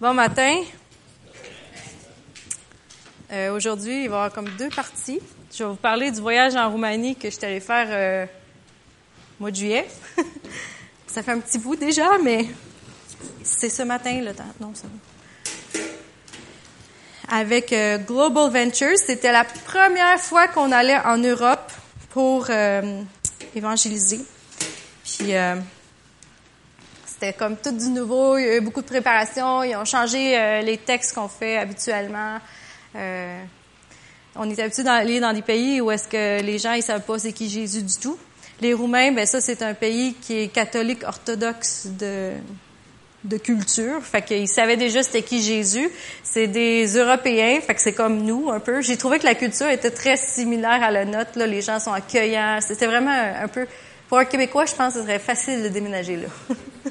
Bon matin. Euh, Aujourd'hui, il va y avoir comme deux parties. Je vais vous parler du voyage en Roumanie que je suis allée faire euh, au mois de juillet. ça fait un petit bout déjà, mais c'est ce matin le temps. Avec euh, Global Ventures, c'était la première fois qu'on allait en Europe pour euh, évangéliser. Puis c'était comme tout du nouveau. Il y a eu beaucoup de préparation. Ils ont changé euh, les textes qu'on fait habituellement. Euh, on est habitué d'aller dans des pays où est-ce que les gens ils savent pas c'est qui Jésus du tout. Les Roumains, ben ça c'est un pays qui est catholique orthodoxe de de culture, fait qu'ils savaient déjà c'était qui Jésus. C'est des Européens, fait que c'est comme nous un peu. J'ai trouvé que la culture était très similaire à la nôtre. Là, les gens sont accueillants. C'était vraiment un, un peu pour un Québécois, je pense que ce serait facile de déménager là.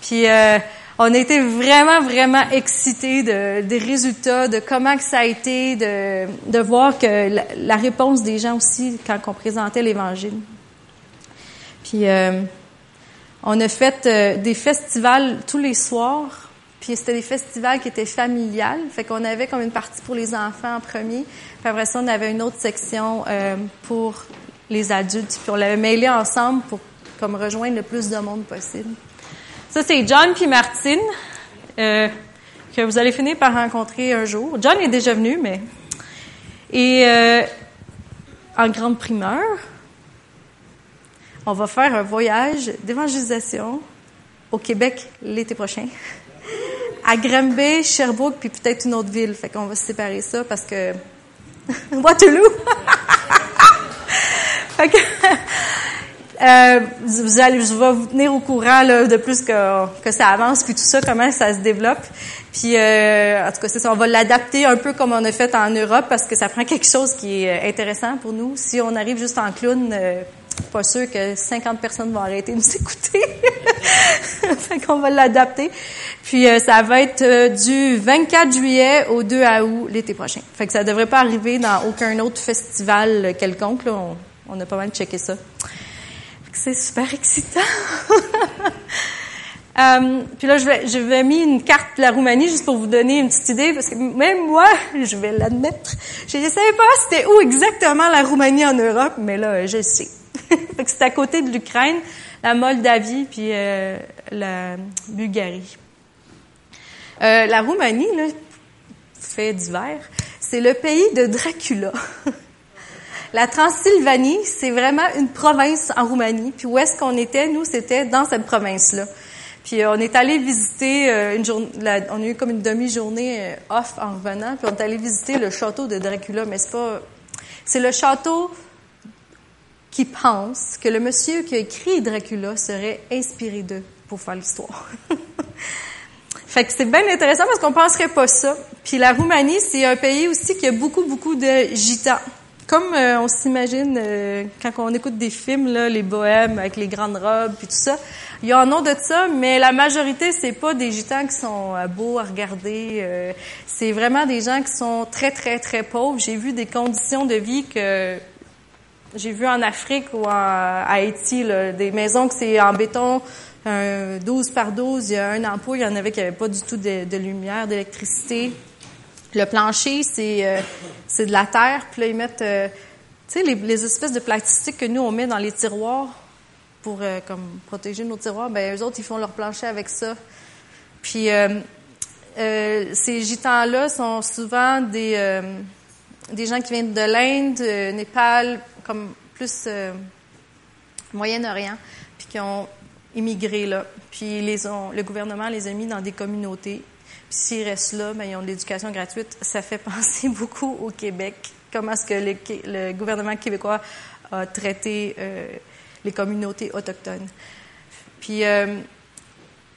Puis euh, on a été vraiment, vraiment excités de, des résultats, de comment que ça a été, de, de voir que la, la réponse des gens aussi quand on présentait l'Évangile. Puis euh, on a fait euh, des festivals tous les soirs. Puis c'était des festivals qui étaient familiales. Fait qu'on avait comme une partie pour les enfants en premier. Puis après ça, on avait une autre section euh, pour les adultes. Puis on l'avait mêlé ensemble pour comme rejoindre le plus de monde possible. Ça, c'est John puis Martine, euh, que vous allez finir par rencontrer un jour. John est déjà venu, mais... Et euh, en grande primeur, on va faire un voyage d'évangélisation au Québec l'été prochain. À Granby, Sherbrooke, puis peut-être une autre ville. Fait qu'on va se séparer ça parce que... Waterloo! que... Euh, vous allez, je vais vous tenir au courant là, de plus que, ça avance, puis tout ça, comment ça se développe. Puis, euh, en tout cas, c'est ça, on va l'adapter un peu comme on a fait en Europe, parce que ça prend quelque chose qui est intéressant pour nous. Si on arrive juste en clown, euh, pas sûr que 50 personnes vont arrêter de nous écouter. fait qu'on va l'adapter. Puis, euh, ça va être euh, du 24 juillet au 2 août l'été prochain. Fait que ça devrait pas arriver dans aucun autre festival quelconque. Là. On a pas mal checké ça. C'est super excitant. euh, puis là, je vais, je mis une carte de la Roumanie juste pour vous donner une petite idée, parce que même moi, je vais l'admettre, je ne savais pas c'était où exactement la Roumanie en Europe, mais là, je sais. c'est à côté de l'Ukraine, la Moldavie, puis euh, la Bulgarie. Euh, la Roumanie, là, fait d'hiver, c'est le pays de Dracula. La Transylvanie, c'est vraiment une province en Roumanie. Puis où est-ce qu'on était, nous, c'était dans cette province-là. Puis euh, on est allé visiter euh, une journée, on a eu comme une demi-journée euh, off en revenant. Puis on est allé visiter le château de Dracula, mais c'est pas, c'est le château qui pense que le monsieur qui a écrit Dracula serait inspiré d'eux pour faire l'histoire. Fait que c'est bien intéressant parce qu'on penserait pas ça. Puis la Roumanie, c'est un pays aussi qui a beaucoup, beaucoup de gitans comme euh, on s'imagine euh, quand on écoute des films là, les bohèmes avec les grandes robes puis tout ça, il y a un nom de ça, mais la majorité c'est pas des gitans qui sont euh, beaux à regarder. c'est vraiment des gens qui sont très très très pauvres. J'ai vu des conditions de vie que j'ai vu en Afrique ou en Haïti, là, des maisons que c'est en béton. Un 12 par 12, il y a un ampoule, il y en avait qui n'avaient pas du tout de lumière, d'électricité. Le plancher, c'est euh, c'est de la terre. Puis là, ils mettent, euh, tu sais, les, espèces de plastique que nous, on met dans les tiroirs pour euh, comme protéger nos tiroirs. Ben eux autres, ils font leur plancher avec ça. Puis ces gitans-là sont souvent des, des gens qui viennent de l'Inde, Népal, comme plus Moyen-Orient, puis qui ont immigré là. Puis les ont, le gouvernement les a mis dans des communautés s'ils restent là, ben, ils ont de l'éducation gratuite. Ça fait penser beaucoup au Québec. Comment est-ce que le, le, gouvernement québécois a traité euh, les communautés autochtones. Puis, euh,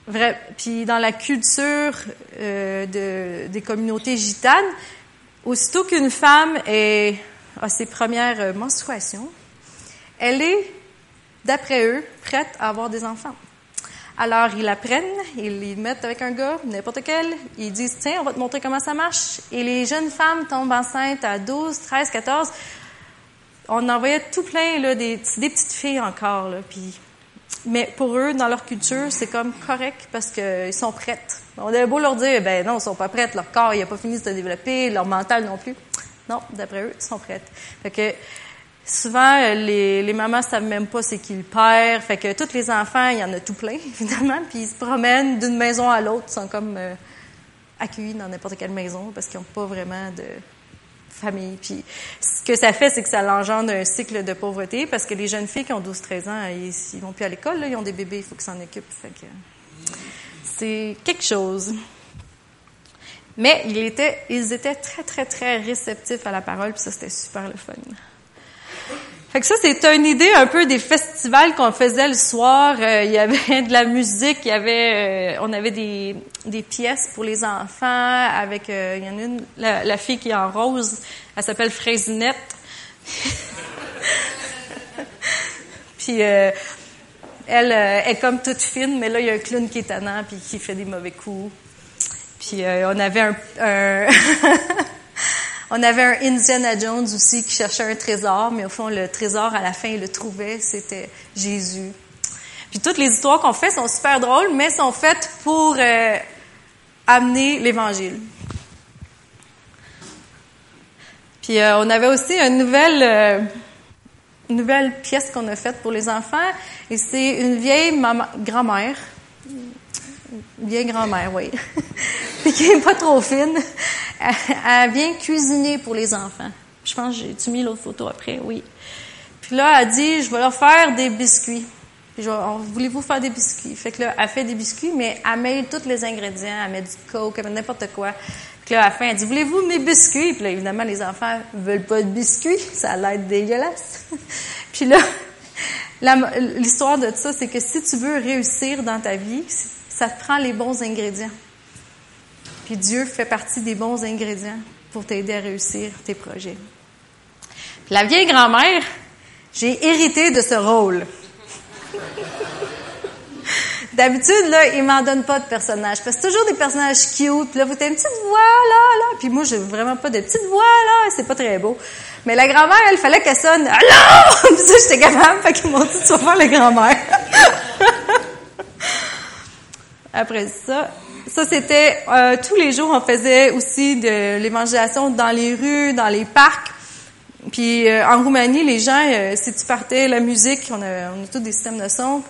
vrai, puis dans la culture euh, de, des communautés gitanes, aussitôt qu'une femme est, a ses premières menstruations, elle est, d'après eux, prête à avoir des enfants. Alors, ils la prennent, ils les mettent avec un gars, n'importe quel. Ils disent, tiens, on va te montrer comment ça marche. Et les jeunes femmes tombent enceintes à 12, 13, 14. On envoyait tout plein, là, des, des petites filles encore, là. Puis, mais pour eux, dans leur culture, c'est comme correct parce qu'ils sont prêts. On avait beau leur dire, ben non, ils sont pas prêts, leur corps, il n'a pas fini de se développer, leur mental non plus. Non, d'après eux, ils sont prêts. Fait que souvent, les, les mamans savent même pas c'est qui le père. Fait que tous les enfants, il y en a tout plein, évidemment, puis ils se promènent d'une maison à l'autre, ils sont comme euh, accueillis dans n'importe quelle maison parce qu'ils n'ont pas vraiment de famille. Puis ce que ça fait, c'est que ça l'engendre un cycle de pauvreté parce que les jeunes filles qui ont 12-13 ans, ils, ils vont plus à l'école, là, ils ont des bébés, il faut qu'ils s'en occupent. Fait que c'est quelque chose. Mais ils étaient, ils étaient très, très, très réceptifs à la parole, puis ça, c'était super le fun. Fait que ça, c'est une idée un peu des festivals qu'on faisait le soir. Euh, il y avait de la musique, il y avait, euh, on avait des, des pièces pour les enfants avec, euh, il y en a une, la, fille qui est en rose, elle s'appelle Fraisinette. puis elle, elle est comme toute fine, mais là, il y a un clown qui est tannant puis qui fait des mauvais coups. Puis on avait un, un On avait un Indiana Jones aussi qui cherchait un trésor, mais au fond, le trésor, à la fin, il le trouvait, c'était Jésus. Puis toutes les histoires qu'on fait sont super drôles, mais sont faites pour euh, amener l'Évangile. Puis euh, on avait aussi une nouvelle, euh, une nouvelle pièce qu'on a faite pour les enfants, et c'est une vieille grand-mère, vieille grand-mère, oui, puis qui est pas trop fine, elle, vient cuisiner pour les enfants. Je pense que j'ai mis l'autre photo après, oui. Puis là, elle dit, je vais leur faire des biscuits. Puis voulez-vous faire des biscuits? Fait que là, elle fait des biscuits, mais elle met tous les ingrédients, elle met du coke, elle met n'importe quoi. Puis là, à la fin, elle dit, voulez-vous mes biscuits? Puis là, évidemment, les enfants veulent pas de biscuits. Ça a l'air dégueulasse. Puis là, l'histoire de ça, c'est que si tu veux réussir dans ta vie, ça te prend les bons ingrédients. Puis Dieu fait partie des bons ingrédients pour t'aider à réussir tes projets. La vieille grand-mère, j'ai hérité de ce rôle. D'habitude, là, il m'en donne pas de personnages. C'est toujours des personnages cute. Là, vous avez une petite voix, là, là. Puis moi, j'ai vraiment pas de petite voix, là. C'est pas très beau. Mais la grand-mère, elle fallait qu'elle sonne, allô! Puis ça, j'étais capable. Fait qu'ils m'ont dit, tu vas faire la grand-mère. Après ça, ça, c'était euh, tous les jours, on faisait aussi de l'évangélisation dans les rues, dans les parcs. Puis euh, en Roumanie, les gens, euh, si tu partais la musique, on a, on a tous des systèmes de son,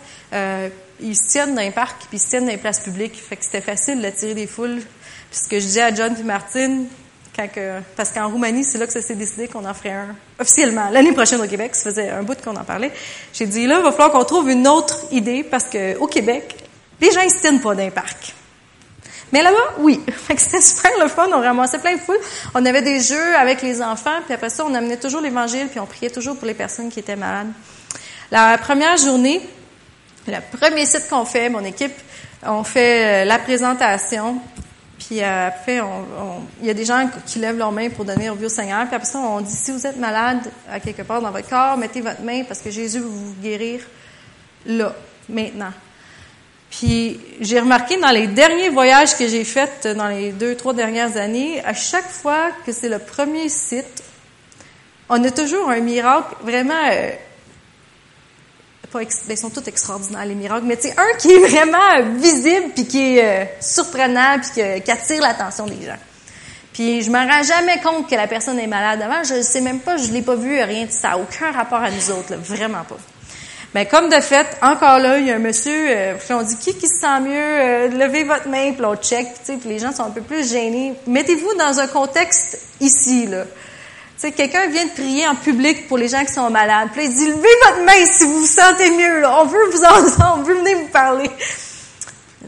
ils se tiennent dans les parcs, puis ils se tiennent dans les places publiques. Fait que c'était facile d'attirer des foules. Puis ce que je disais à John et Martine, quand que, parce qu'en Roumanie, c'est là que ça s'est décidé qu'on en ferait un officiellement. L'année prochaine au Québec, ça faisait un bout qu'on en parlait. J'ai dit là, il va falloir qu'on trouve une autre idée parce que au Québec, les gens ils se tiennent pas dans les parcs. Mais là-bas, oui. C'était super le fun. On ramassait plein de foules. On avait des jeux avec les enfants. Puis après ça, on amenait toujours l'Évangile. Puis on priait toujours pour les personnes qui étaient malades. La première journée, le premier site qu'on fait, mon équipe, on fait euh, la présentation. Puis euh, après, il y a des gens qui lèvent leurs mains pour donner au vieux Seigneur. Puis après ça, on dit, si vous êtes malade à quelque part dans votre corps, mettez votre main parce que Jésus va vous guérir là, maintenant. Puis j'ai remarqué dans les derniers voyages que j'ai faits dans les deux, trois dernières années, à chaque fois que c'est le premier site, on a toujours un miracle vraiment... Euh, pas ben, ils sont tous extraordinaires, les miracles, mais c'est un qui est vraiment visible, puis qui est euh, surprenant, puis qui, attire l'attention des gens. Puis je me rends jamais compte que la personne est malade avant. Je ne sais même pas, je l'ai pas vu, rien. Ça n'a aucun rapport à nous autres, vraiment pas. Mais comme de fait, encore là, il y a un monsieur, euh, puis on dit qui qui se sent mieux, euh, levez votre main, puis on check, puis les gens sont un peu plus gênés. Mettez-vous dans un contexte ici, là. Tu sais, quelqu'un vient de prier en public pour les gens qui sont malades. Puis il dit, levez votre main si vous vous sentez mieux, là. On veut vous entendre, on veut venir vous parler.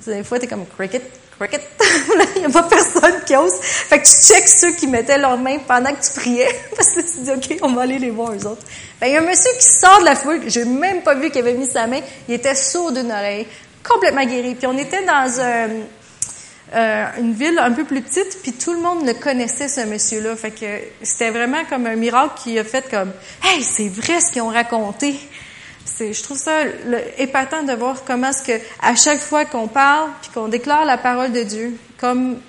Des fois, t'es comme cricket, Il n'y a pas personne qui ose. Fait que tu checks ceux qui mettaient leurs mains pendant que tu priais. Parce que tu dis, OK, on va aller les voir, eux autres. Ben, il y a un monsieur qui sort de la foule. J'ai même pas vu qu'il avait mis sa main. Il était sourd d'une oreille. Complètement guéri. Puis on était dans euh, une ville un peu plus petite, puis tout le monde le connaissait, ce monsieur-là. Fait que c'était vraiment comme un miracle qui a fait comme, hey, c'est vrai ce qu'ils ont raconté je trouve ça épatant de voir comment est-ce que à chaque fois qu'on parle puis qu'on déclare la parole de Dieu, comme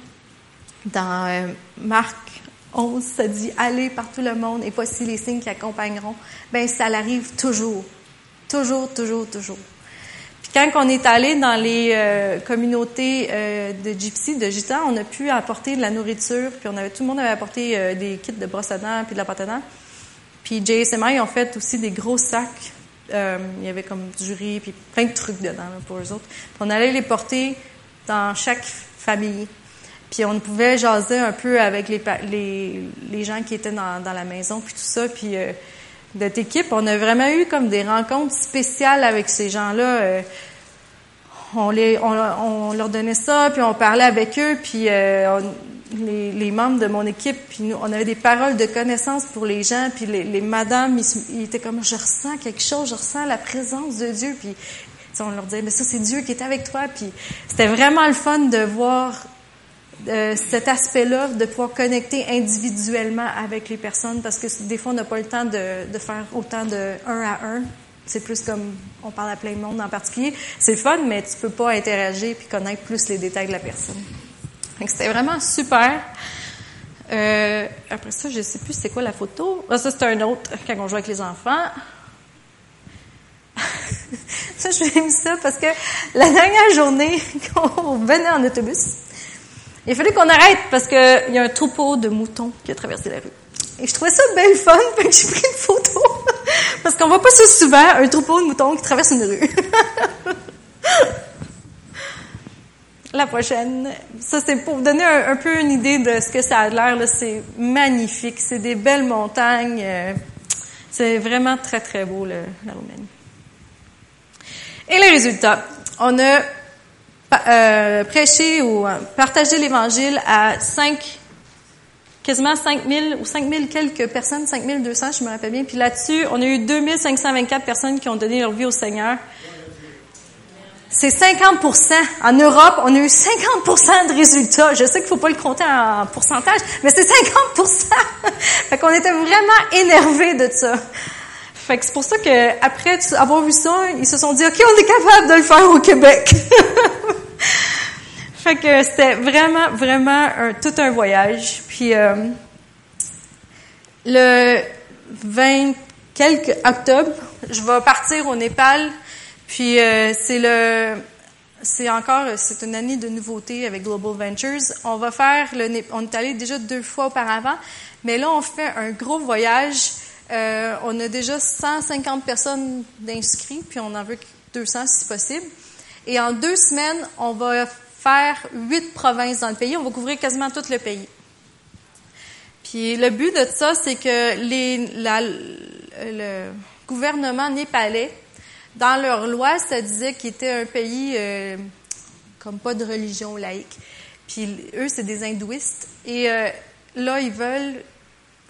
dans euh, Marc 11, ça dit allez par tout le monde et voici les signes qui accompagneront. Ben ça l'arrive toujours, toujours, toujours, toujours. quand on est allé dans les euh, communautés euh, de gypsy, de gitans, on a pu apporter de la nourriture, puis on avait tout le monde avait apporté des kits de brosse à dents puis de la pâte à dents. Puis JSMI ont fait aussi des gros sacs. Il y avait comme du riz puis plein de trucs dedans pour eux autres. Puis on allait les porter dans chaque famille. Puis on pouvait jaser un peu avec les, les, les gens qui étaient dans, dans, la maison, puis tout ça. Puis notre équipe, on a vraiment eu comme des rencontres spéciales avec ces gens-là. Euh, on, les, on, leur donnait ça, puis on parlait avec eux, puis euh, les, membres de mon équipe, puis nous, on avait des paroles de connaissance pour les gens, puis les, les madames, ils, étaient comme, je ressens quelque chose, je ressens la présence de Dieu, puis on leur disait, mais ça c'est Dieu qui est avec toi, puis c'était vraiment le fun de voir euh, cet aspect-là, de pouvoir connecter individuellement avec les personnes, parce que des fois, on n'a pas le temps de, de, faire autant de un à un. C'est plus comme on parle à plein de monde en particulier. C'est fun, mais tu peux pas interagir puis connaître plus les détails de la personne. C'était vraiment super. Euh, après ça, je sais plus c'est quoi la photo. Ah, ça, c'est un autre quand on joue avec les enfants. ça, je mis ça parce que la dernière journée, qu'on venait en autobus, il fallait qu'on arrête parce qu'il y a un troupeau de moutons qui a traversé la rue. Et je trouvais ça belle fun, que j'ai pris une photo. parce qu'on voit pas ça souvent, un troupeau de moutons qui traverse une rue. La prochaine. Ça, c'est pour vous donner un, peu une idée de ce que ça a l'air. C'est magnifique. C'est des belles montagnes. Euh, c'est vraiment très, très beau, la Roumanie. Et les résultats. On a euh, prêcher ou euh, partager l'Évangile à 5, quasiment 5000 ou 5000 quelques personnes, 5200, je me rappelle bien. Puis là-dessus, on a eu 2524 personnes qui ont donné leur vie au Seigneur. C'est 50% En Europe, on a eu 50% de résultats. Je sais qu'il faut pas le compter en pourcentage, mais c'est 50% Fait qu'on était vraiment énervés de ça. Fait que c'est pour ça que après avoir vu ça, ils se sont dit OK, on est capable de le faire au Québec. fait que c'était vraiment vraiment un, tout un voyage. Puis euh, le 20 quelques octobre, je vais partir au Népal. Puis euh, c'est le c'est encore c'est une année de nouveauté avec Global Ventures. On va faire le on est allé déjà deux fois auparavant, mais là on fait un gros voyage euh, on a déjà 150 personnes d'inscrits, puis on en veut 200 si possible. Et en deux semaines, on va faire huit provinces dans le pays. On va couvrir quasiment tout le pays. Puis le but de ça, c'est que les, le gouvernement népalais, dans leur loi, ça disait qu'il était un pays euh, comme pas de religion laïque. Puis eux, c'est des hindouistes. Et euh, là, ils veulent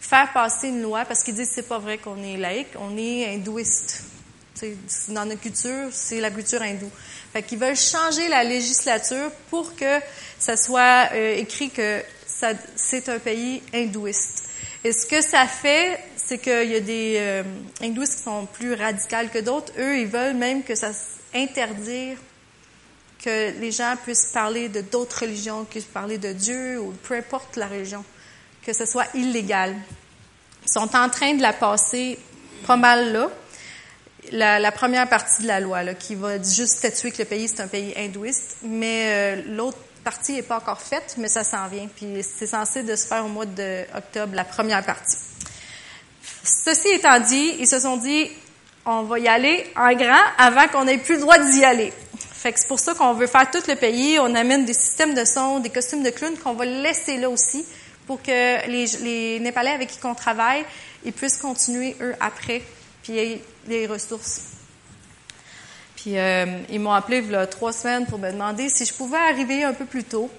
faire passer une loi parce qu'ils disent c'est pas vrai qu'on est laïque, on est hindouiste. dans notre culture, c'est la culture hindoue. Fait qu'ils veulent changer la législature pour que ça soit euh, écrit que c'est un pays hindouiste. Et ce que ça fait, c'est qu'il y a des euh, hindouistes qui sont plus radicaux que d'autres. Eux, ils veulent même que ça interdire que les gens puissent parler de d'autres religions, puissent parler de Dieu ou peu importe la religion que ce soit illégal. Ils sont en train de la passer pas mal là. La, première partie de la loi, là, qui va juste statuer que le pays, c'est un pays hindouiste, mais euh, l'autre partie n'est pas encore faite, mais ça s'en vient. Puis c'est censé de se faire au mois d'octobre, la première partie. Ceci étant dit, ils se sont dit, on va y aller en grand avant qu'on ait plus le droit d'y aller. Fait que c'est pour ça qu'on veut faire tout le pays. On amène des systèmes de son, des costumes de clown qu'on va laisser là aussi pour que les, Népalais avec qui on travaille, ils puissent continuer, eux, après, puis les ressources. Puis euh, ils m'ont appelé trois semaines pour me demander si je pouvais arriver un peu plus tôt,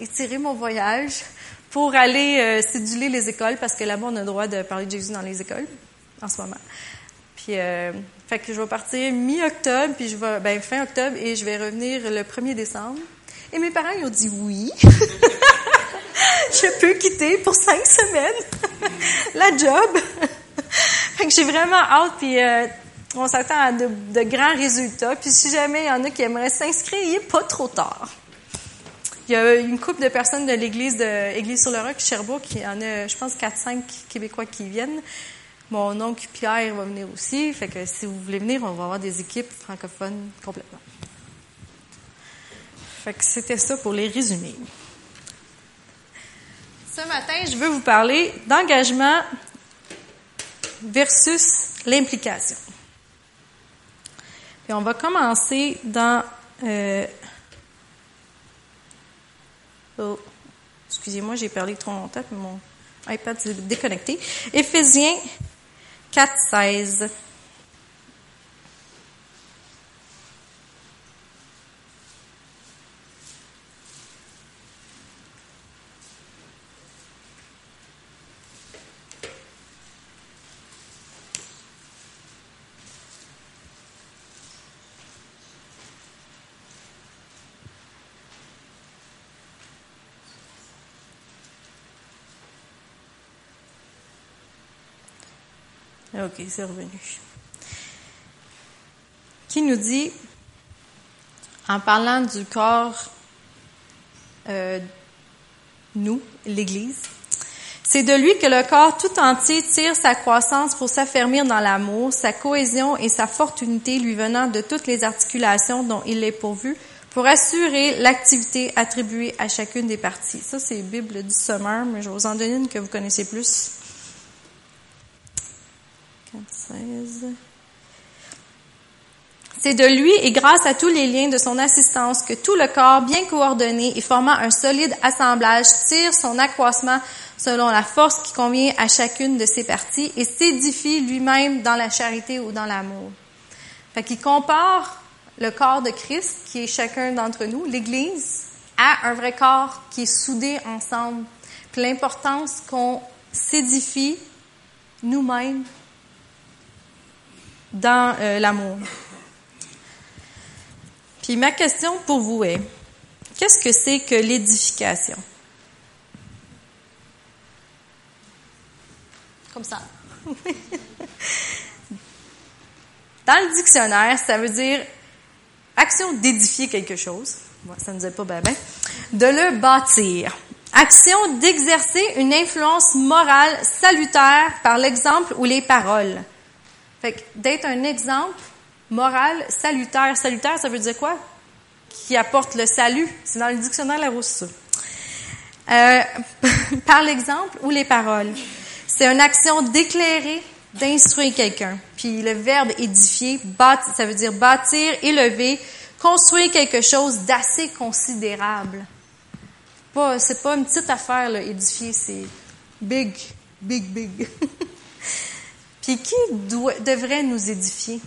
et tirer mon voyage pour aller euh, les écoles, parce que là-bas, on a le droit de parler de Jésus dans les écoles en ce moment. Puis, euh, fait que je vais partir mi-octobre, puis je vais, ben, fin octobre, et je vais revenir le 1er décembre. Et mes parents, ils ont dit oui. je peux quitter pour cinq semaines la job. fait que j'ai vraiment hâte, puis euh, on s'attend à de, grands résultats. Puis si jamais il y en a qui aimeraient s'inscrire, il n'est pas trop tard. Il y a une couple de personnes de l'église Église sur le Roc, Sherbrooke, il en a, je pense, 4-5 Québécois qui viennent. Mon oncle Pierre va venir aussi. Fait que si vous voulez venir, on va avoir des équipes francophones complètement. Fait que c'était ça pour les résumer. Ce matin, je veux vous parler d'engagement versus l'implication. Puis on va commencer dans euh, oh, excusez-moi, j'ai parlé trop longtemps, mais mon iPad s'est déconnecté. Éphésiens 4, 16. OK, c'est revenu. Qui nous dit, en parlant du corps, euh, nous, l'Église, c'est de lui que le corps tout entier tire sa croissance pour s'affermir dans l'amour, sa cohésion et sa forte unité lui venant de toutes les articulations dont il est pourvu pour assurer l'activité attribuée à chacune des parties. Ça, c'est Bible du Sommaire, mais je vais vous en donner une que vous connaissez plus. C'est de lui et grâce à tous les liens de son assistance que tout le corps, bien coordonné et formant un solide assemblage, tire son accroissement selon la force qui convient à chacune de ses parties et s'édifie lui-même dans la charité ou dans l'amour. Fait qu'il compare le corps de Christ, qui est chacun d'entre nous, l'Église, à un vrai corps qui est soudé ensemble. Puis l'importance qu'on s'édifie nous-mêmes dans euh, l'amour. Puis ma question pour vous est, qu'est-ce que c'est que l'édification? Comme ça. dans le dictionnaire, ça veut dire action d'édifier quelque chose. ça ne nous aide pas bien, bien. De le bâtir. Action d'exercer une influence morale salutaire par l'exemple ou les paroles. Fait que d'être un exemple moral salutaire. Salutaire, ça veut dire quoi? Qui apporte le salut. C'est dans le dictionnaire Larousse, euh, par l'exemple ou les paroles. C'est une action d'éclairer, d'instruire quelqu'un. Puis le verbe édifier, bâtir, ça veut dire bâtir, élever, construire quelque chose d'assez considérable. Pas, c'est pas une petite affaire, là, édifier, c'est big, big, big. Puis qui devrait nous édifier?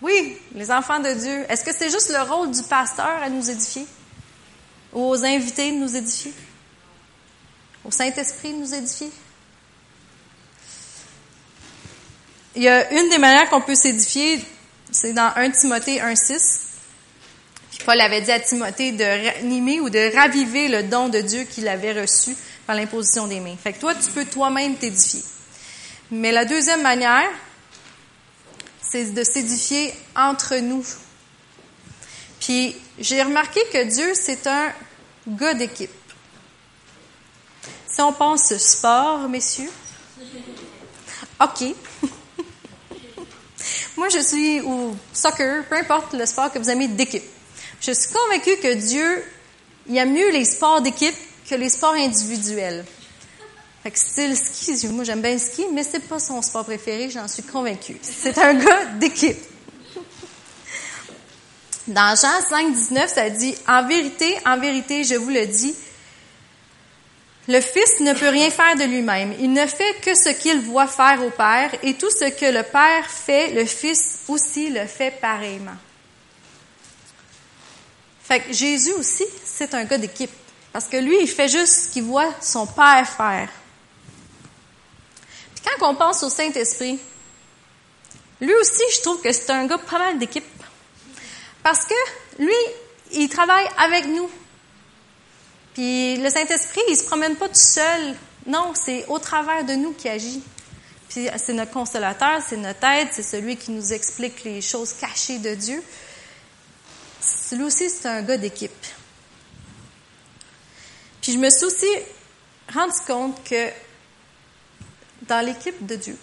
Oui, les enfants de Dieu. Est-ce que c'est juste le rôle du pasteur à nous édifier? Ou aux invités de nous édifier? Au Saint-Esprit de nous édifier? Il y a une des manières qu'on peut s'édifier, c'est dans 1 Timothée 1.6. Paul avait dit à Timothée de ranimer ou de raviver le don de Dieu qu'il avait reçu l'imposition des mains. Fait que toi, tu peux toi-même t'édifier. Mais la deuxième manière, c'est de s'édifier entre nous. Puis j'ai remarqué que Dieu, c'est un gars d'équipe. Si on pense sport, messieurs, OK. Moi, je suis au soccer, peu importe le sport que vous aimez d'équipe. Je suis convaincue que Dieu, il aime mieux les sports d'équipe que les sports individuels. Fait que style ski, moi j'aime bien le ski, mais c'est pas son sport préféré, j'en suis convaincue. C'est un gars d'équipe. Dans Jean 5, 19, ça dit, en vérité, en vérité, je vous le dis, le Fils ne peut rien faire de lui-même. Il ne fait que ce qu'il voit faire au Père, et tout ce que le Père fait, le Fils aussi le fait pareillement. Fait que Jésus aussi, c'est un gars d'équipe. Parce que lui, il fait juste ce qu'il voit son Père faire. Puis quand on pense au Saint-Esprit, lui aussi, je trouve que c'est un gars pas mal d'équipe. Parce que lui, il travaille avec nous. Puis le Saint-Esprit, il se promène pas tout seul. Non, c'est au travers de nous qu'il agit. Puis c'est notre consolateur, c'est notre aide, c'est celui qui nous explique les choses cachées de Dieu. Lui aussi, c'est un gars d'équipe. Puis je me suis aussi rendu compte que dans l'équipe de Dieu,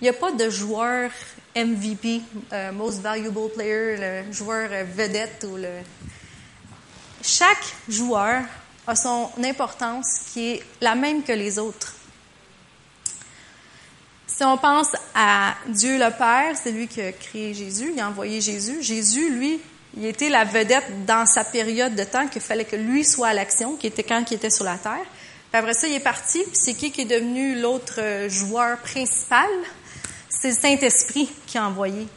il n'y a pas de joueur MVP, euh, Most Valuable Player, le joueur euh, vedette ou le. Chaque joueur a son importance qui est la même que les autres. Si on pense à Dieu le Père, c'est lui qui a créé Jésus, il a envoyé Jésus. Jésus, lui, il était la vedette dans sa période de temps qu'il fallait que lui soit à l'action, qui était quand il était sur la terre. Puis après ça, il est parti. C'est qui qui est devenu l'autre euh, joueur principal? C'est le Saint-Esprit qui a envoyé.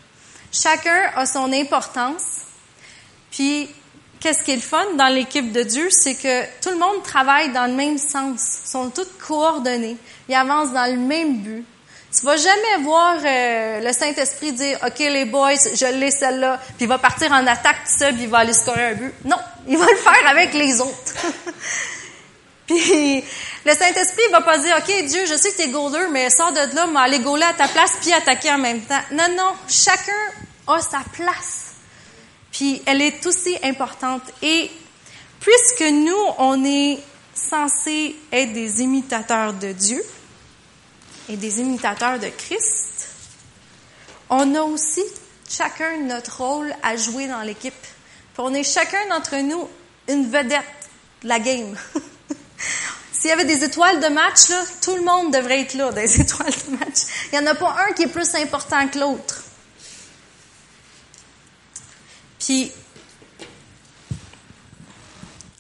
Chacun a son importance. Puis, qu'est-ce qui est le fun dans l'équipe de Dieu? C'est que tout le monde travaille dans le même sens. Ils sont tous coordonnés. Ils avancent dans le même but. Tu vas jamais voir euh, le Saint-Esprit dire OK les boys, je l'ai celle-là, puis il va partir en attaque tout seul, puis il va aller scorer un but. Non, il va le faire avec les autres. puis le Saint-Esprit va pas dire OK Dieu, je sais que tu goaler, mais sors de là, mais aller goaler à ta place puis attaquer en même temps. Non non, chacun a sa place. Puis elle est aussi importante et puisque nous on est censés être des imitateurs de Dieu, et des imitateurs de Christ, on a aussi chacun notre rôle à jouer dans l'équipe. on est chacun d'entre nous une vedette de la game. S'il y avait des étoiles de match, là, tout le monde devrait être là, des étoiles de match. Il n'y en a pas un qui est plus important que l'autre. Puis,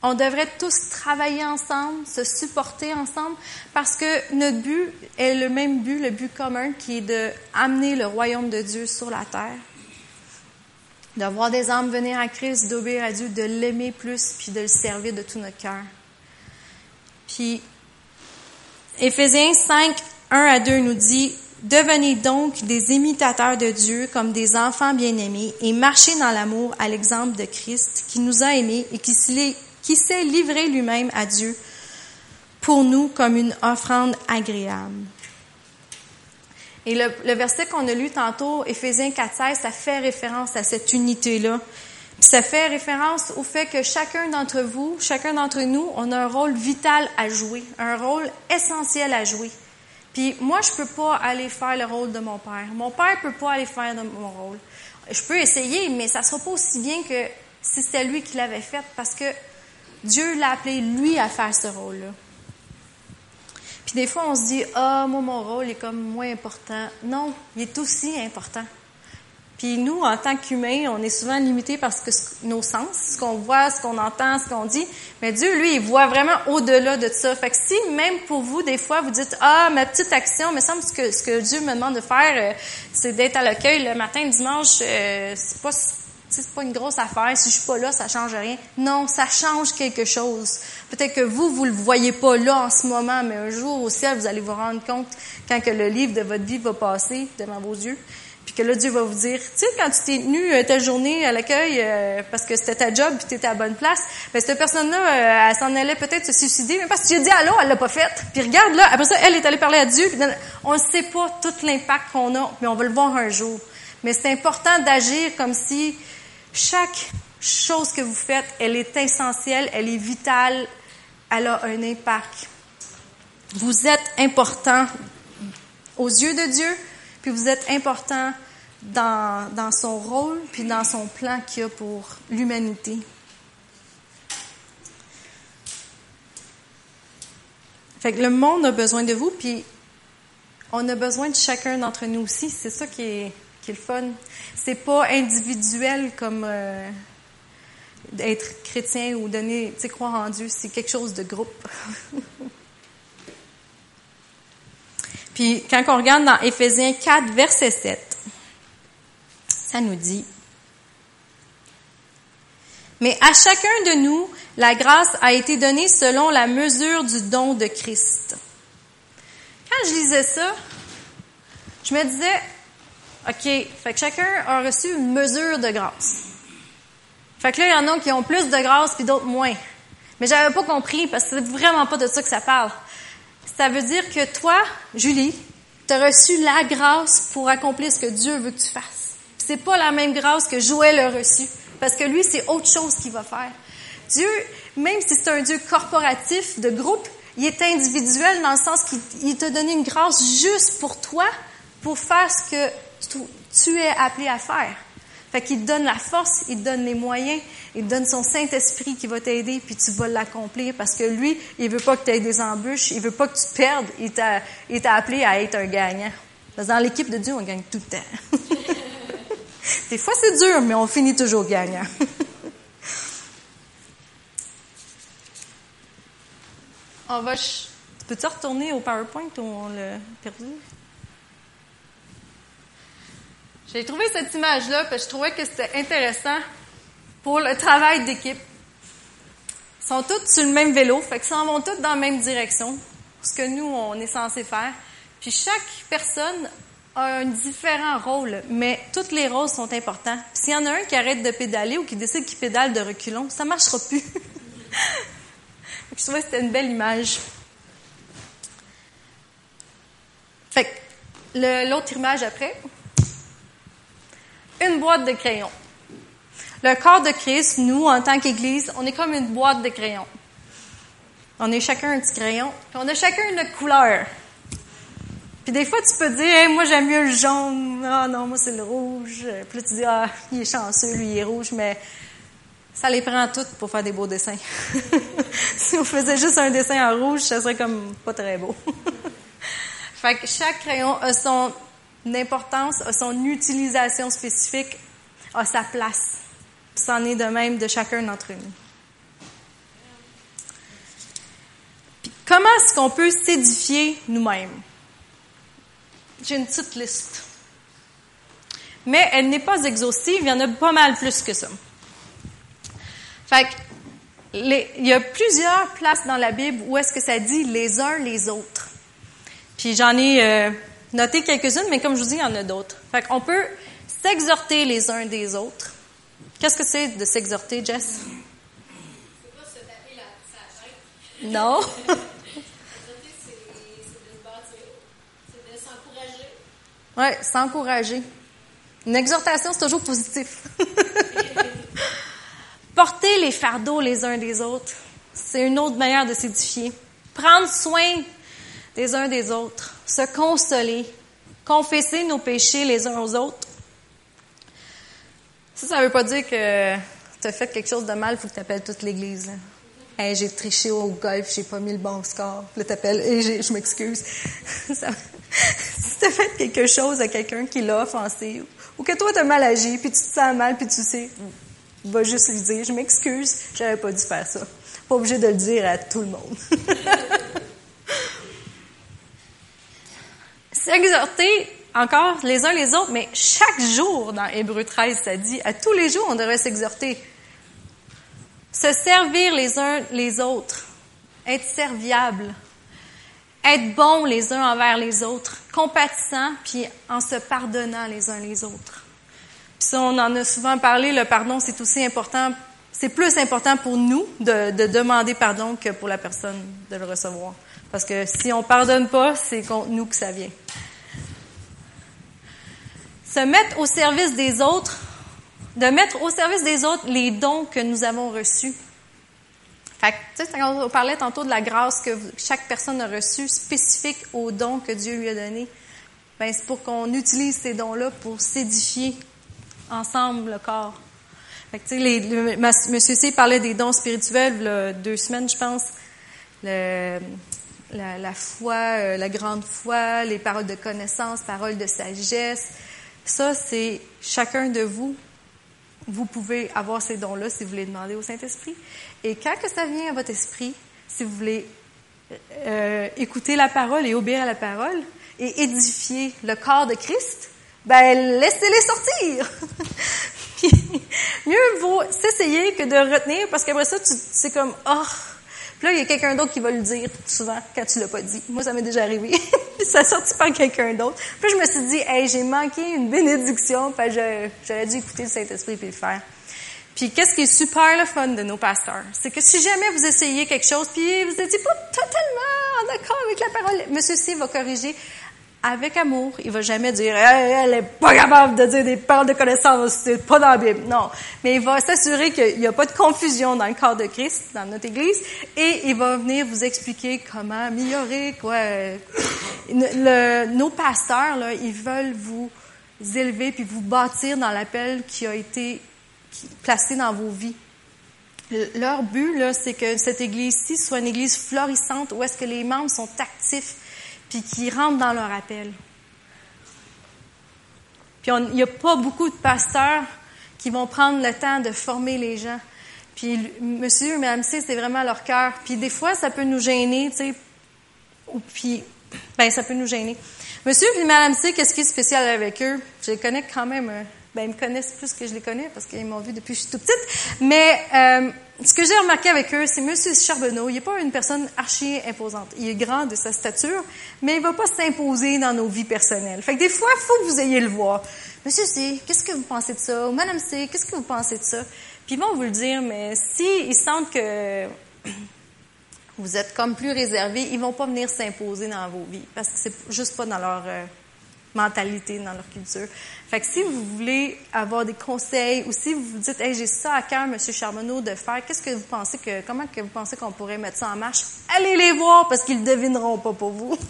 on devrait tous travailler ensemble, se supporter ensemble, parce que notre but est le même but, le but commun, qui est de amener le royaume de Dieu sur la terre, de voir des âmes venir à Christ, d'obéir à Dieu, de l'aimer plus, puis de le servir de tout notre cœur. Puis, Éphésiens 5, 1 à 2 nous dit, Devenez donc des imitateurs de Dieu comme des enfants bien-aimés et marchez dans l'amour à l'exemple de Christ qui nous a aimés et qui qui s'est livré lui-même à Dieu pour nous comme une offrande agréable. Et le, verset qu'on a lu tantôt, Éphésiens 4.16, ça fait référence à cette unité-là. Ça fait référence au fait que chacun d'entre vous, chacun d'entre nous, on a un rôle vital à jouer, un rôle essentiel à jouer. Puis moi, je peux pas aller faire le rôle de mon père. Mon père peut pas aller faire mon rôle. Je peux essayer, mais ça sera pas aussi bien que si c'était lui qui l'avait fait, parce que Dieu l'a appelé lui à faire ce rôle-là. Puis des fois, on se dit, ah, moi, mon rôle est comme moins important. Non, il est aussi important. Puis nous, en tant qu'humains, on est souvent limités par que, nos sens, ce qu'on voit, ce qu'on entend, ce qu'on dit. Mais Dieu, lui, il voit vraiment au-delà de ça. Fait que si, même pour vous, des fois, vous dites, ah, ma petite action, me semble que ce que Dieu me demande de faire, euh, c'est d'être à l'accueil le matin, le dimanche, euh, c'est pas c'est pas une grosse affaire. Si je suis pas là, ça change rien. Non, ça change quelque chose. Peut-être que vous, vous le voyez pas là en ce moment, mais un jour au ciel, vous allez vous rendre compte quand que le livre de votre vie va passer devant vos yeux. Puis que là, Dieu va vous dire, tu sais, quand tu t'es tenu euh, ta journée à l'accueil euh, parce que c'était ta job puis tu étais à la bonne place, ben cette personne-là, euh, elle s'en allait peut-être se suicider, mais parce que tu as dit allô, elle l'a pas fait. Puis regarde là, après ça, elle est allée parler à Dieu. on ne sait pas tout l'impact qu'on a, mais on va le voir un jour. Mais c'est important d'agir comme si chaque chose que vous faites, elle est essentielle, elle est vitale, elle a un impact. Vous êtes important aux yeux de Dieu, puis vous êtes important dans, dans son rôle, puis dans son plan qu'il a pour l'humanité. Fait que le monde a besoin de vous, puis on a besoin de chacun d'entre nous aussi. C'est ça qui est, C'est pas individuel comme euh, être chrétien ou donner, tu sais, croire en Dieu. C'est quelque chose de groupe. Puis quand on regarde dans Éphésiens 4, verset 7, ça nous dit, mais à chacun de nous, la grâce a été donnée selon la mesure du don de Christ. Quand je lisais ça, je me disais, OK, fait que chacun a reçu une mesure de grâce. Fait que là, il y en a qui ont plus de grâce puis d'autres moins. Mais j'avais pas compris parce que c'est vraiment pas de ça que ça parle. Ça veut dire que toi, Julie, tu as reçu la grâce pour accomplir ce que Dieu veut que tu fasses. C'est pas la même grâce que Joël a reçue parce que lui, c'est autre chose qu'il va faire. Dieu, même si c'est un Dieu corporatif, de groupe, il est individuel dans le sens qu'il t'a donné une grâce juste pour toi, pour faire ce que tu, es appelé à faire. Fait qu'il te donne la force, il te donne les moyens, il te donne son Saint-Esprit qui va t'aider, puis tu vas l'accomplir parce que lui, il veut pas que tu aies des embûches, il veut pas que tu perdes, il t'a, il t'a appelé à être un gagnant. Parce que dans l'équipe de Dieu, on gagne tout le temps. des fois, c'est dur, mais on finit toujours gagnant. on va... Peux-tu retourner au PowerPoint ou on l'a perdu? J'ai trouvé cette image-là parce que je trouvais que c'était intéressant pour le travail d'équipe. Ils sont tous sur le même vélo, fait qu'ils s'en vont tous dans la même direction, ce que nous, on est censé faire. Puis chaque personne a un différent rôle, mais tous les rôles sont importants. S'il y en a un qui arrête de pédaler ou qui décide qu'il pédale de reculons, ça marchera plus. je trouvais que c'était une belle image. Fait que l'autre image après, une boîte de crayons. Le corps de Christ, nous, en tant qu'Église, on est comme une boîte de crayons. On est chacun un petit crayon, on a chacun notre couleur. Puis des fois, tu peux dire, moi j'aime mieux le jaune, ah non, moi c'est le rouge. Puis tu dis, ah, il est chanceux, lui il est rouge, mais ça les prend toutes pour faire des beaux dessins. si on faisait juste un dessin en rouge, ça serait comme pas très beau. fait que chaque crayon a son importance, a son utilisation spécifique, a sa place. C'en est de même de chacun d'entre nous. comment est-ce qu'on peut s'édifier nous-mêmes? J'ai une petite liste. Mais elle n'est pas exhaustive, il y en a pas mal plus que ça. Fait il y a plusieurs places dans la Bible où est-ce que ça dit les uns les autres. Puis j'en ai euh, noté quelques-unes, mais comme je vous dis, il y en a d'autres. Fait qu'on peut s'exhorter les uns des autres. Qu'est-ce que c'est de s'exhorter, Jess? C'est pas se taper la, sa. Non. Oui, s'encourager. Une exhortation, c'est toujours positif. Porter les fardeaux les uns des autres, c'est une autre manière de s'édifier. Prendre soin des uns des autres, se consoler, confesser nos péchés les uns aux autres. Ça, ça veut pas dire que tu as fait quelque chose de mal, il faut que tu appelles toute l'Église. Hey, j'ai triché au golf, j'ai pas mis le bon score. Là, t'appelles, et je m'excuse. Ça, si tu as fait quelque chose à quelqu'un qui l'a offensé, ou que toi, tu as mal agi, puis tu te sens mal, puis tu sais, va juste lui dire, je m'excuse, j'avais pas dû faire ça. Pas obligé de le dire à tout le monde. S'exhorter encore les uns les autres, mais chaque jour dans Hébreu 13, ça dit, à tous les jours, on devrait s'exhorter. Se servir les uns les autres, être serviable, être bon les uns envers les autres, compatissant, puis en se pardonnant les uns les autres. Puis ça, on en a souvent parlé, le pardon, c'est aussi important, c'est plus important pour nous de, de, demander pardon que pour la personne de le recevoir. Parce que si on pardonne pas, c'est contre nous que ça vient. Se mettre au service des autres, de mettre au service des autres les dons que nous avons reçus. Fait que, sais, on parlait tantôt de la grâce que chaque personne a reçue, spécifique aux dons que Dieu lui a donnés. Ben, c'est pour qu'on utilise ces dons-là pour s'édifier ensemble le corps. Fait que, les, le, Monsieur C parlait des dons spirituels, là, deux semaines, je pense. La, foi, euh, la grande foi, les paroles de connaissance, paroles de sagesse. Ça, c'est chacun de vous. Vous pouvez avoir ces dons-là si vous voulez demander au Saint-Esprit. Et quand que ça vient à votre esprit, si vous voulez euh, écouter la parole et obéir à la parole et édifier le corps de Christ, ben laissez-les sortir. mieux vaut s'essayer que de retenir parce qu'après ça, c'est comme oh. Puis là, il y a quelqu'un d'autre qui va le dire souvent quand tu l'as pas dit. Moi, ça m'est déjà arrivé. ça sorti par quelqu'un d'autre. Puis je me suis dit, hey, j'ai manqué une bénédiction, puis j'aurais dû écouter le Saint-Esprit puis le faire. Puis qu'est-ce qui est super le fun de nos pasteurs, c'est que si jamais vous essayez quelque chose, puis vous n'êtes pas totalement en accord avec la parole, Monsieur C va corriger avec amour. Il va jamais dire elle est pas capable de dire des paroles de connaissance, c'est pas dans la Bible. Non, mais il va s'assurer qu'il n'y a pas de confusion dans le corps de Christ, dans notre Église, et il va venir vous expliquer comment améliorer quoi. Nos pasteurs là, ils veulent vous élever puis vous bâtir dans l'appel qui a été placé dans vos vies. Leur but, là, c'est que cette église-ci soit une église florissante où est-ce que les membres sont actifs puis qui rentrent dans leur appel. Puis il n'y a pas beaucoup de pasteurs qui vont prendre le temps de former les gens. Puis monsieur madame C, c'est vraiment leur cœur. Puis des fois, ça peut nous gêner, tu sais. Puis, ben, ça peut nous gêner. Monsieur et madame C, qu'est-ce qui est spécial avec eux? Je les connais quand même euh, ben, ils me connaissent plus que je les connais parce qu'ils m'ont vu depuis que je suis toute petite. Mais euh, ce que j'ai remarqué avec eux, c'est Monsieur Charbonneau, il n'est pas une personne archi imposante. Il est grand de sa stature, mais il va pas s'imposer dans nos vies personnelles. Fait que des fois, il faut que vous ayez le voir. Monsieur C, qu'est-ce que vous pensez de ça? Ou Madame C, qu'est-ce que vous pensez de ça? Puis ils vont vous le dire, mais s'ils sentent que vous êtes comme plus réservé, ils vont pas venir s'imposer dans vos vies parce que c'est juste pas dans leur euh, mentalité, dans leur culture. Fait que si vous voulez avoir des conseils ou si vous vous dites, hey, j'ai ça à cœur, M. Charbonneau, de faire, qu'est-ce que vous pensez que, comment que vous pensez qu'on pourrait mettre ça en marche? Allez les voir parce qu'ils ne devineront pas pour vous.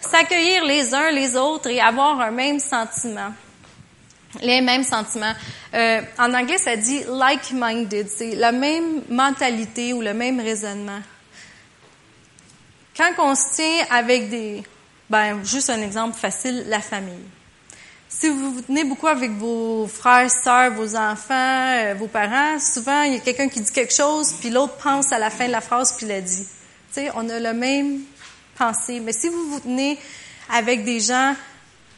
S'accueillir les uns les autres et avoir un même sentiment. Les mêmes sentiments. Euh, en anglais, ça dit like-minded. C'est la même mentalité ou le même raisonnement. Quand on se tient avec des, ben, juste un exemple facile, la famille. Si vous vous tenez beaucoup avec vos frères, sœurs, vos enfants, euh, vos parents, souvent il y a quelqu'un qui dit quelque chose, puis l'autre pense à la fin de la phrase puis le dit. Tu sais, on a le même pensée. Mais si vous vous tenez avec des gens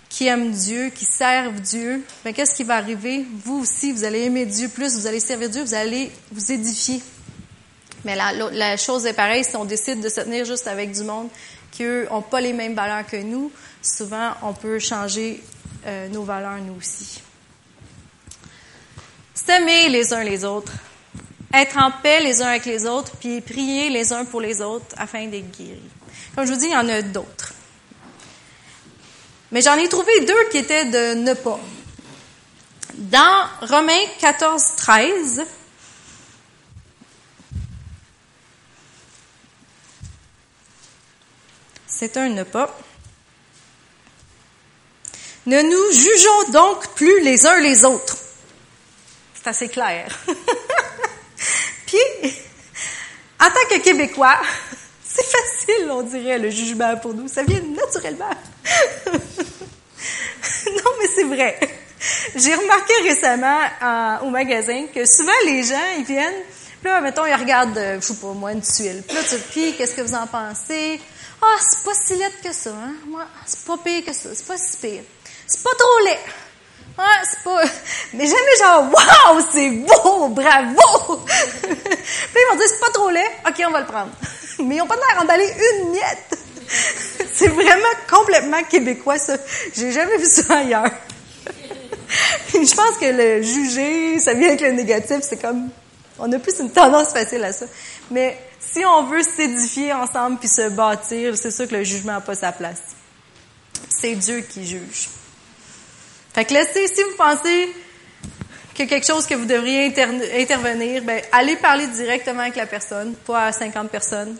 qui aiment Dieu, qui servent Dieu, ben qu'est-ce qui va arriver? Vous aussi, vous allez aimer Dieu plus, vous allez servir Dieu, vous allez vous édifier. Mais la, chose est pareille si on décide de se tenir juste avec du monde qui, eux, n'ont pas les mêmes valeurs que nous. Souvent, on peut changer euh, nos valeurs, nous aussi. S'aimer les uns les autres. Être en paix les uns avec les autres, puis prier les uns pour les autres afin d'être guéris. Comme je vous dis, il y en a d'autres. Mais j'en ai trouvé deux qui étaient de ne pas. Dans Romains 14, 13, C'est un ne pas. Ne nous jugeons donc plus les uns les autres. C'est assez clair. Puis, en tant que Québécois, c'est facile, on dirait, le jugement pour nous. Ça vient naturellement. non, mais c'est vrai. J'ai remarqué récemment au magasin que souvent les gens, ils viennent, puis là, mettons, ils regardent, euh, je sais pas moi, une tuile. Puis là, tu qu'est-ce que vous en pensez? Ah, oh, c'est pas si laid que ça, hein? Moi, c'est pas pire que ça, c'est pas si pire. C'est pas trop laid. Ah, c'est pas. Mais jamais genre, waouh, c'est beau, bravo! Puis ils vont dire, c'est pas trop laid, ok, on va le prendre. Mais ils ont pas l'air d'emballer une miette. c'est vraiment complètement québécois, ça. J'ai jamais vu ça ailleurs. je pense que le juger, ça vient avec le négatif, c'est comme, on a plus une tendance facile à ça. Mais si on veut s'édifier ensemble puis se bâtir, c'est sûr que le jugement n'a pas sa place. C'est Dieu qui juge. Fait que laissez, si vous pensez a quelque chose que vous devriez intervenir, ben, allez parler directement avec la personne, pas à 50 personnes.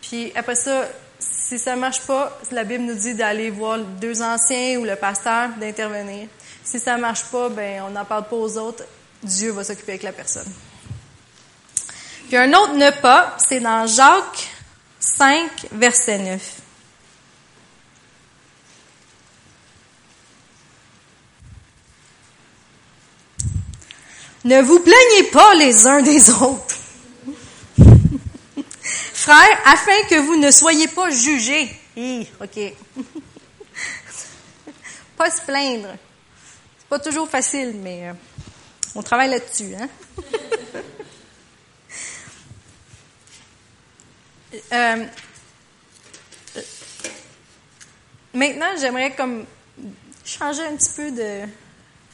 Puis après ça, si ça marche pas, la Bible nous dit d'aller voir deux anciens ou le pasteur, d'intervenir. Si ça marche pas, ben, on n'en parle pas aux autres. Dieu va s'occuper avec la personne. Puis un autre ne pas, c'est dans Jacques 5, verset 9. Ne vous plaignez pas les uns des autres. Frères, afin que vous ne soyez pas jugés. OK. pas se plaindre. C'est pas toujours facile, mais euh, on travaille là-dessus, hein? Euh, maintenant, j'aimerais comme changer un petit peu de,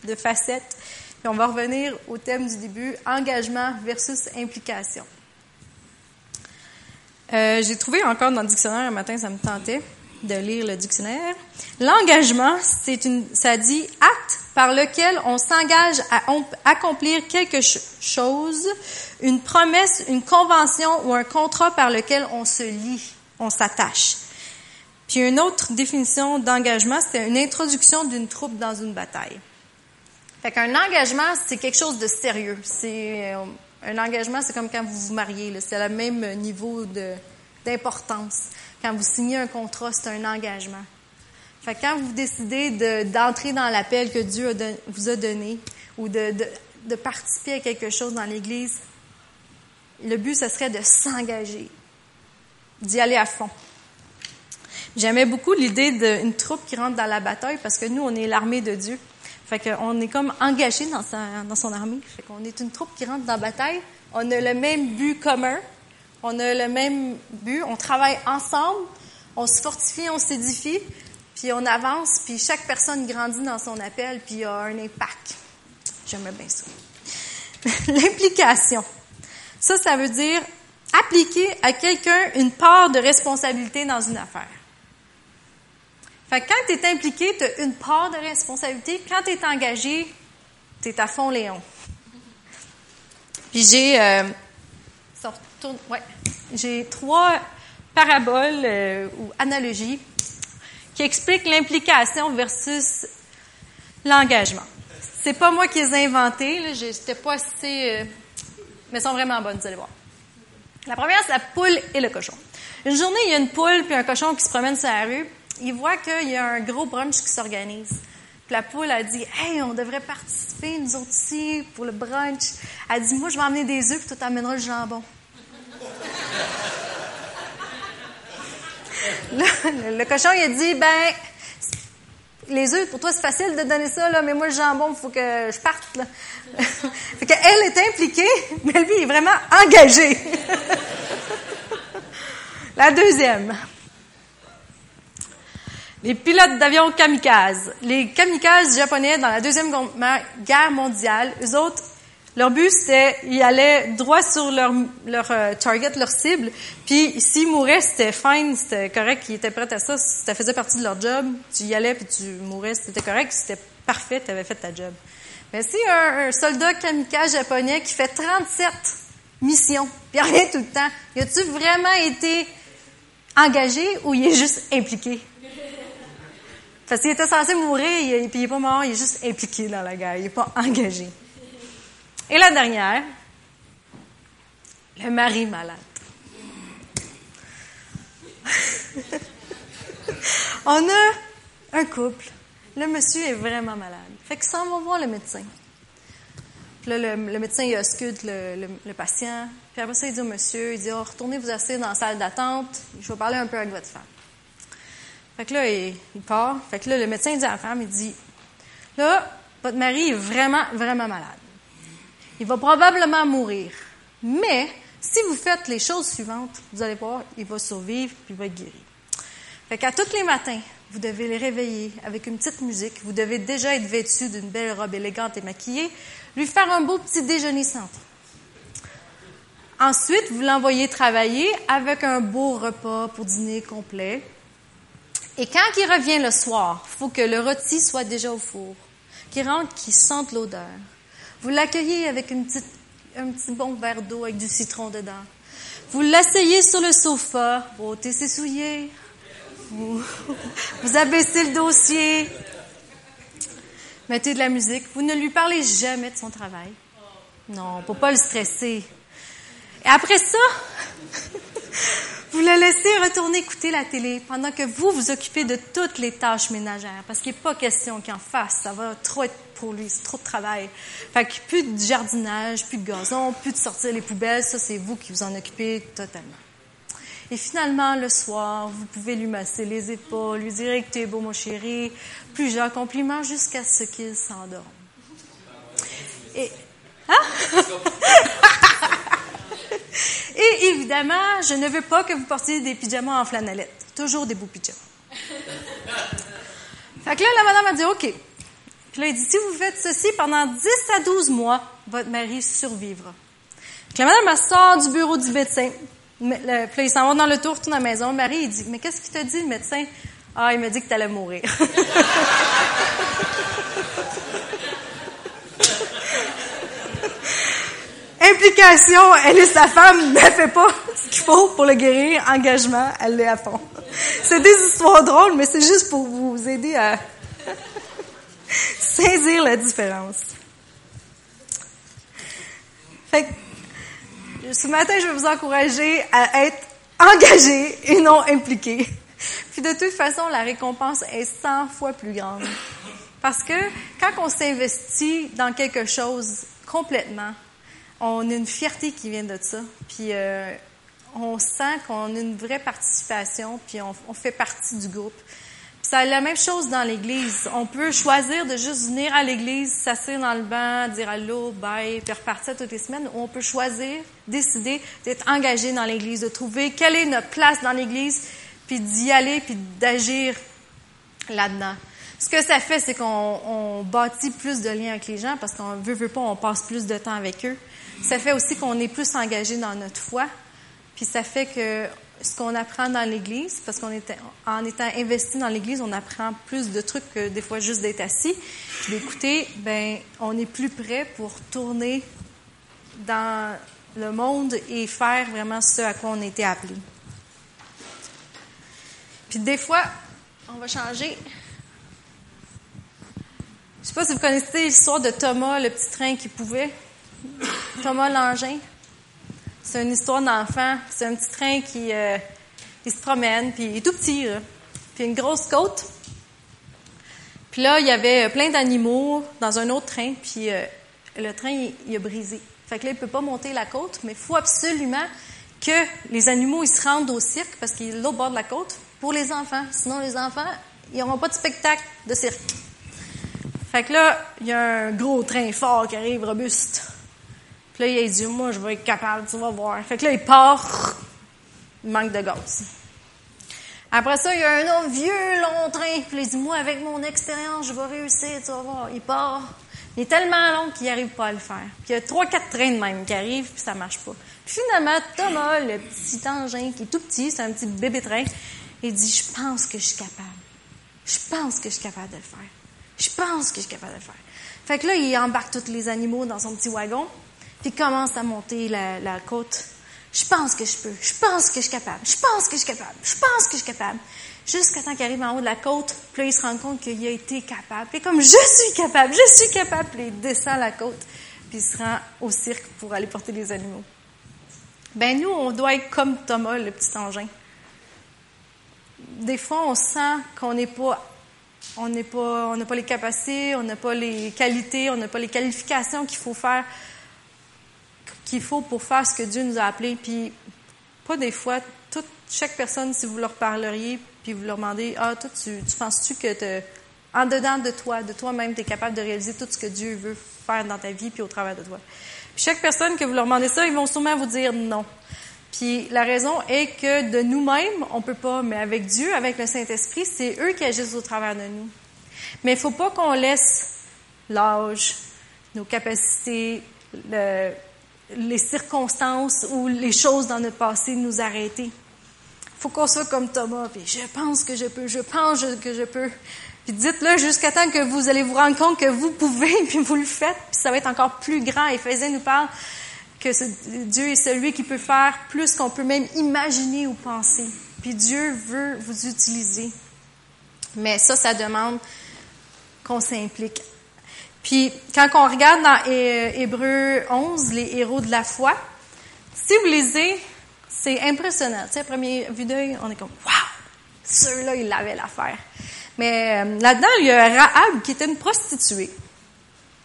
de facette. Puis on va revenir au thème du début, engagement versus implication. Euh, J'ai trouvé encore dans le dictionnaire un matin, ça me tentait de lire le dictionnaire. L'engagement, c'est une, ça dit acte par lequel on s'engage à accomplir quelque chose, une promesse, une convention ou un contrat par lequel on se lie, on s'attache. Puis une autre définition d'engagement, c'est une introduction d'une troupe dans une bataille. Fait qu'un engagement, c'est quelque chose de sérieux. C'est euh, un engagement, c'est comme quand vous vous mariez. C'est le même niveau d'importance. Quand vous signez un contrat, c'est un engagement. Fait que quand vous décidez d'entrer dans l'appel que Dieu vous a donné ou de, de, participer à quelque chose dans l'Église, le but, ce serait de s'engager, d'y aller à fond. J'aimais beaucoup l'idée d'une troupe qui rentre dans la bataille parce que nous, on est l'armée de Dieu. Fait qu'on est comme engagé dans, dans son armée. Fait qu'on est une troupe qui rentre dans la bataille. On a le même but commun. On a le même but. On travaille ensemble. On se fortifie, on s'édifie. Puis on avance. Puis chaque personne grandit dans son appel. Puis il y a un impact. J'aimerais bien ça. L'implication. Ça, ça veut dire appliquer à quelqu'un une part de responsabilité dans une affaire. Fait que quand tu es impliqué, tu as une part de responsabilité. Quand tu es engagé, tu à fond Léon. Puis j'ai euh, j'ai trois paraboles euh, ou analogies qui expliquent l'implication versus l'engagement. C'est pas moi qui les ai inventées, j'étais pas assez euh, mais elles sont vraiment bonnes, vous allez voir. La première, c'est la poule et le cochon. Une journée, il y a une poule puis un cochon qui se promènent sur la rue il voit qu'il y a un gros brunch qui s'organise. Puis la poule a dit Hey, on devrait participer, nous autres aussi, pour le brunch. Elle dit Moi, je vais emmener des œufs, puis toi, t'amèneras le jambon. Le, cochon, il a dit Ben, les œufs, pour toi, c'est facile de donner ça, là, mais moi, le jambon, il faut que je parte. Là. fait qu'elle est impliquée, mais lui, il est vraiment engagé. La deuxième. Les pilotes d'avions kamikazes. Les kamikazes japonais dans la Deuxième Guerre mondiale, eux autres, leur but, c'était, ils allaient droit sur leur, leur euh, target, leur cible, puis s'ils mouraient, c'était fine, c'était correct, ils étaient prêts à ça, ça faisait partie de leur job, tu y allais, puis tu mourais, c'était correct, c'était parfait, tu avais fait ta job. Mais si un, un, soldat kamikaze japonais qui fait 37 missions, puis rien tout le temps, y a-tu vraiment été engagé ou il est juste impliqué? Parce qu'il était censé mourir, puis il n'est pas mort, il est juste impliqué dans la guerre, il n'est pas engagé. Et la dernière, le mari malade. On a un couple. Le monsieur est vraiment malade. Fait que on va voir le médecin. Puis là, le, médecin, il ausculte le, le, patient. Puis après ça, il dit au monsieur, il dit, oh, retournez vous asseoir dans la salle d'attente. Je vais parler un peu avec votre femme. Fait que là, il, part. Fait que là, le médecin dit à la femme, il dit, là, votre mari est vraiment, vraiment malade. Il va probablement mourir. Mais, si vous faites les choses suivantes, vous allez voir, il va survivre puis il va être guéri. Fait qu'à tous les matins, vous devez les réveiller avec une petite musique. Vous devez déjà être vêtu d'une belle robe élégante et maquillée. Lui faire un beau petit déjeuner santé. Ensuite, vous l'envoyez travailler avec un beau repas pour dîner complet. Et quand il revient le soir, il faut que le rôti soit déjà au four, qu'il rentre, qu'il sente l'odeur. Vous l'accueillez avec une petite, un petit bon verre d'eau avec du citron dedans. Vous l'asseyez sur le sofa, vous ôtez ses souliers, vous, vous abaissez le dossier, mettez de la musique. Vous ne lui parlez jamais de son travail. Non, pour pas le stresser. Et après ça, vous le laissez retourner écouter la télé pendant que vous vous occupez de toutes les tâches ménagères, parce qu'il n'est pas question qu'il en fasse. Ça va trop être lui, c'est trop de travail. Fait que plus de jardinage, plus de gazon, plus de sortir les poubelles, ça c'est vous qui vous en occupez totalement. Et finalement, le soir, vous pouvez lui masser les épaules, lui dire que tu es beau, mon chéri, plusieurs compliments jusqu'à ce qu'il s'endorme. Et, hein? Et évidemment, je ne veux pas que vous portiez des pyjamas en flanellette. Toujours des beaux pyjamas. Fait que là, la madame a dit OK. Puis là, il dit si vous faites ceci pendant 10 à 12 mois, votre mari survivra. Que la madame sort du bureau du médecin. Puis là, ils s'en vont dans le tour, retournent à la maison. Marie, il dit, mais qu'est-ce qu'il t'a dit, le médecin? Ah, il m'a dit que t'allais mourir. Implication, elle et sa femme ne fait pas ce qu'il faut pour le guérir. Engagement, elle l'est à fond. C'est des histoires drôles, mais c'est juste pour vous aider à saisir la différence. Fait que, ce matin, je vais vous encourager à être engagé et non impliqué. Puis de toute façon, la récompense est 100 fois plus grande. Parce que quand on s'investit dans quelque chose complètement, on a une fierté qui vient de ça. Puis euh, on sent qu'on a une vraie participation, puis on, on fait partie du groupe. C'est la même chose dans l'Église. On peut choisir de juste venir à l'Église, s'asseoir dans le banc, dire allô, bye, puis repartir toutes les semaines. Ou on peut choisir, décider d'être engagé dans l'Église, de trouver quelle est notre place dans l'Église, puis d'y aller, puis d'agir là-dedans. Ce que ça fait, c'est qu'on on bâtit plus de liens avec les gens parce qu'on veut, veut pas, on passe plus de temps avec eux. Ça fait aussi qu'on est plus engagé dans notre foi. Puis ça fait que ce qu'on apprend dans l'Église, parce qu'on est en étant investi dans l'Église, on apprend plus de trucs que des fois juste d'être assis, d'écouter. Ben, on est plus prêt pour tourner dans le monde et faire vraiment ce à quoi on été appelé. Puis des fois, on va changer. Je sais pas si vous connaissez l'histoire de Thomas, le petit train qui pouvait. Thomas l'engin. C'est une histoire d'enfant. C'est un petit train qui euh, il se promène, puis il est tout petit, là. puis une grosse côte. Puis là, il y avait plein d'animaux dans un autre train, puis euh, le train, il, a brisé. Fait que là, il peut pas monter la côte, mais il faut absolument que les animaux, ils se rendent au cirque, parce qu'il est l'autre bord de la côte, pour les enfants. Sinon, les enfants, ils n'auront pas de spectacle de cirque. Fait que là, il y a un gros train fort qui arrive, robuste. Là, il dit, moi, je vais être capable, tu vas voir. Fait que là, il part, il manque de gaz. Après ça, il y a un autre vieux long train. Puis il dit, moi, avec mon expérience, je vais réussir, tu vas voir. Il part. Il est tellement long qu'il n'arrive pas à le faire. Puis il y a trois, quatre trains de même qui arrivent, puis ça marche pas. Puis finalement, Thomas, le petit engin qui est tout petit, c'est un petit bébé train, il dit, je pense que je suis capable. Je pense que je suis capable de le faire. Je pense que je suis capable de le faire. Fait que là, il embarque tous les animaux dans son petit wagon, puis commence à monter la, la côte. Je pense que je peux. Je pense que je suis capable. Je pense que je suis capable. Je pense que je suis capable. Jusqu'à temps qu'il arrive en haut de la côte, puis là, il se rend compte qu'il a été capable. Puis comme, je suis capable, je suis capable, puis il descend la côte, puis il se rend au cirque pour aller porter les animaux. Ben nous, on doit être comme Thomas, le petit engin. Des fois, on sent qu'on n'est pas on n'est pas, on n'a pas les capacités, on n'a pas les qualités, on n'a pas les qualifications qu'il faut faire, qu'il faut pour faire ce que Dieu nous a appelé. Puis, pas des fois, toute, chaque personne, si vous leur parleriez, puis vous leur demandez, ah, toi, tu, tu penses-tu que en dedans de toi, de toi-même, tu es capable de réaliser tout ce que Dieu veut faire dans ta vie puis au travers de toi. Puis chaque personne que vous leur demandez ça, ils vont sûrement vous dire non. Puis la raison est que de nous-mêmes, on peut pas, mais avec Dieu, avec le Saint-Esprit, c'est eux qui agissent au travers de nous. Mais il faut pas qu'on laisse l'âge, nos capacités, le, les circonstances ou les choses dans notre passé nous arrêter. Faut qu'on soit comme Thomas, puis je pense que je peux, je pense que je peux. Puis dites-le jusqu'à temps que vous allez vous rendre compte que vous pouvez, puis vous le faites, puis ça va être encore plus grand. Éphésiens nous parle que Dieu est celui qui peut faire plus qu'on peut même imaginer ou penser. Puis Dieu veut vous utiliser. Mais ça, ça demande qu'on s'implique. Puis quand on regarde dans Hébreu 11, les héros de la foi, si vous lisez, c'est impressionnant. Tu sais, à vue d'œil, on est comme « Wow! Ceux-là, ils l'avaient l'affaire. » Mais euh, là-dedans, il y a Rahab qui était une prostituée.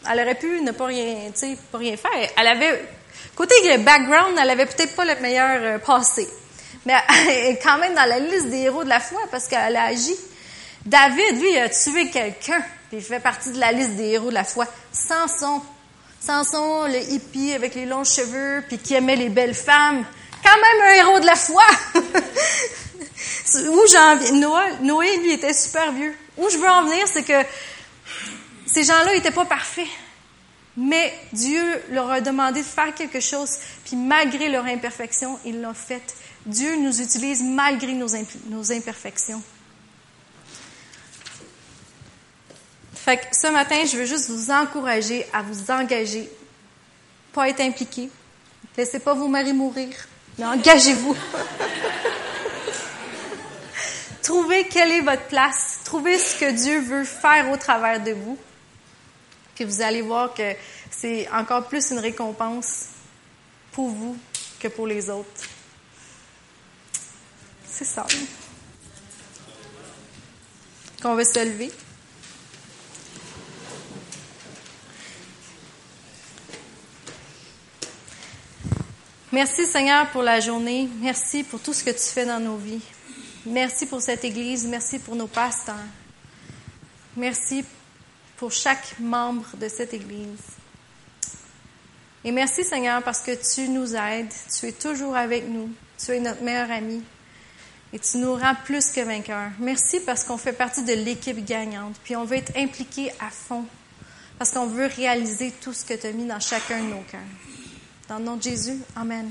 Elle aurait pu ne pas rien, tu sais, pas rien faire. Elle avait Côté background, elle avait peut-être pas le meilleur euh, passé. Mais elle est quand même dans la liste des héros de la foi parce qu'elle a agi. David, lui, il a tué quelqu'un, puis il fait partie de la liste des héros de la foi. Samson. Samson, le hippie avec les longs cheveux, puis qui aimait les belles femmes. Quand même un héros de la foi. Où j'en? Noé, lui, était super vieux. Où je veux en venir, c'est que ces gens-là n'étaient pas parfaits. Mais Dieu leur a demandé de faire quelque chose, puis malgré leur imperfection, ils l'ont fait. Dieu nous utilise malgré nos imperfections. Fait que ce matin, je veux juste vous encourager à vous engager, pas être impliqué. Laissez pas vos maris mourir, mais engagez-vous. Trouvez quelle est votre place. Trouvez ce que Dieu veut faire au travers de vous. Puis vous allez voir que c'est encore plus une récompense pour vous que pour les autres. C'est ça. Qu'on va se lever. Merci Seigneur pour la journée. Merci pour tout ce que tu fais dans nos vies. Merci pour cette Église. Merci pour nos pasteurs. Merci pour chaque membre de cette Église. Et merci Seigneur parce que tu nous aides. Tu es toujours avec nous. Tu es notre meilleur ami. Et tu nous rends plus que vainqueurs. Merci parce qu'on fait partie de l'équipe gagnante. Puis on veut être impliqué à fond. Parce qu'on veut réaliser tout ce que tu as mis dans chacun de nos cœurs. Dans le nom de Jésus, Amen.